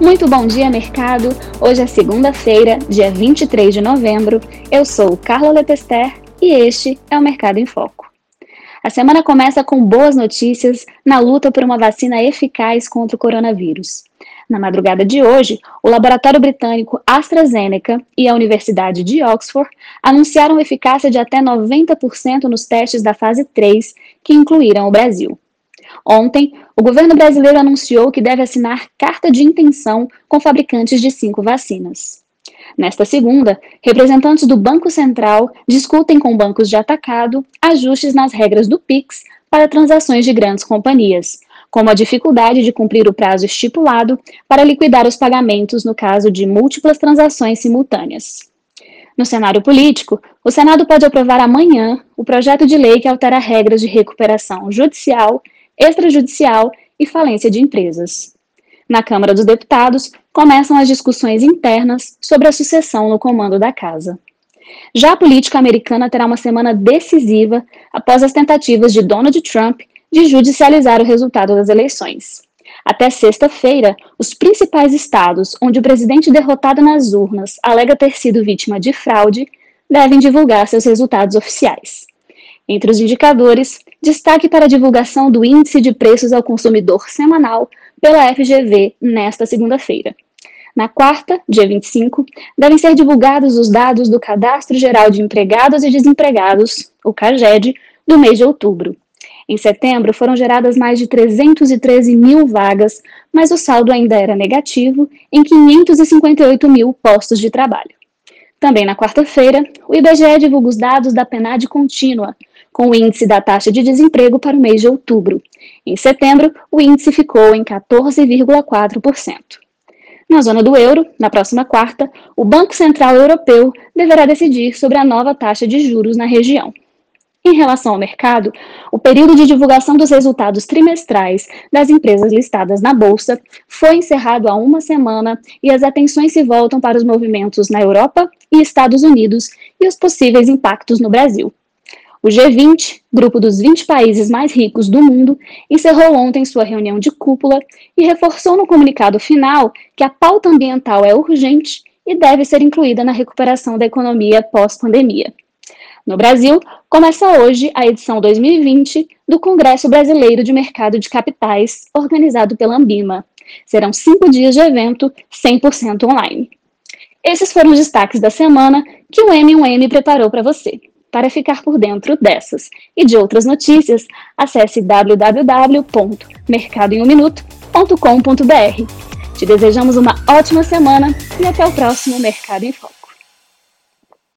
Muito bom dia, mercado! Hoje é segunda-feira, dia 23 de novembro. Eu sou Carla Lepester e este é o Mercado em Foco. A semana começa com boas notícias na luta por uma vacina eficaz contra o coronavírus. Na madrugada de hoje, o laboratório britânico AstraZeneca e a Universidade de Oxford anunciaram eficácia de até 90% nos testes da fase 3, que incluíram o Brasil. Ontem, o governo brasileiro anunciou que deve assinar carta de intenção com fabricantes de cinco vacinas. Nesta segunda, representantes do Banco Central discutem com bancos de atacado ajustes nas regras do PIX para transações de grandes companhias, como a dificuldade de cumprir o prazo estipulado para liquidar os pagamentos no caso de múltiplas transações simultâneas. No cenário político, o Senado pode aprovar amanhã o projeto de lei que altera regras de recuperação judicial, extrajudicial e falência de empresas. Na Câmara dos Deputados, começam as discussões internas sobre a sucessão no comando da casa. Já a política americana terá uma semana decisiva após as tentativas de Donald Trump de judicializar o resultado das eleições. Até sexta-feira, os principais estados onde o presidente derrotado nas urnas alega ter sido vítima de fraude devem divulgar seus resultados oficiais. Entre os indicadores, destaque para a divulgação do Índice de Preços ao Consumidor semanal pela FGV nesta segunda-feira. Na quarta, dia 25, devem ser divulgados os dados do Cadastro Geral de Empregados e Desempregados, o CAGED, do mês de outubro. Em setembro, foram geradas mais de 313 mil vagas, mas o saldo ainda era negativo em 558 mil postos de trabalho. Também na quarta-feira, o IBGE divulga os dados da PNAD contínua, com o índice da taxa de desemprego para o mês de outubro. Em setembro, o índice ficou em 14,4%. Na zona do euro, na próxima quarta, o Banco Central Europeu deverá decidir sobre a nova taxa de juros na região. Em relação ao mercado, o período de divulgação dos resultados trimestrais das empresas listadas na Bolsa foi encerrado há uma semana e as atenções se voltam para os movimentos na Europa e Estados Unidos e os possíveis impactos no Brasil. O G20, grupo dos 20 países mais ricos do mundo, encerrou ontem sua reunião de cúpula e reforçou no comunicado final que a pauta ambiental é urgente e deve ser incluída na recuperação da economia pós-pandemia. No Brasil, começa hoje a edição 2020 do Congresso Brasileiro de Mercado de Capitais, organizado pela Ambima. Serão cinco dias de evento 100% online. Esses foram os destaques da semana que o M1M preparou para você. Para ficar por dentro dessas e de outras notícias, acesse www.mercadoemumminuto.com.br. Te desejamos uma ótima semana e até o próximo Mercado em Foco.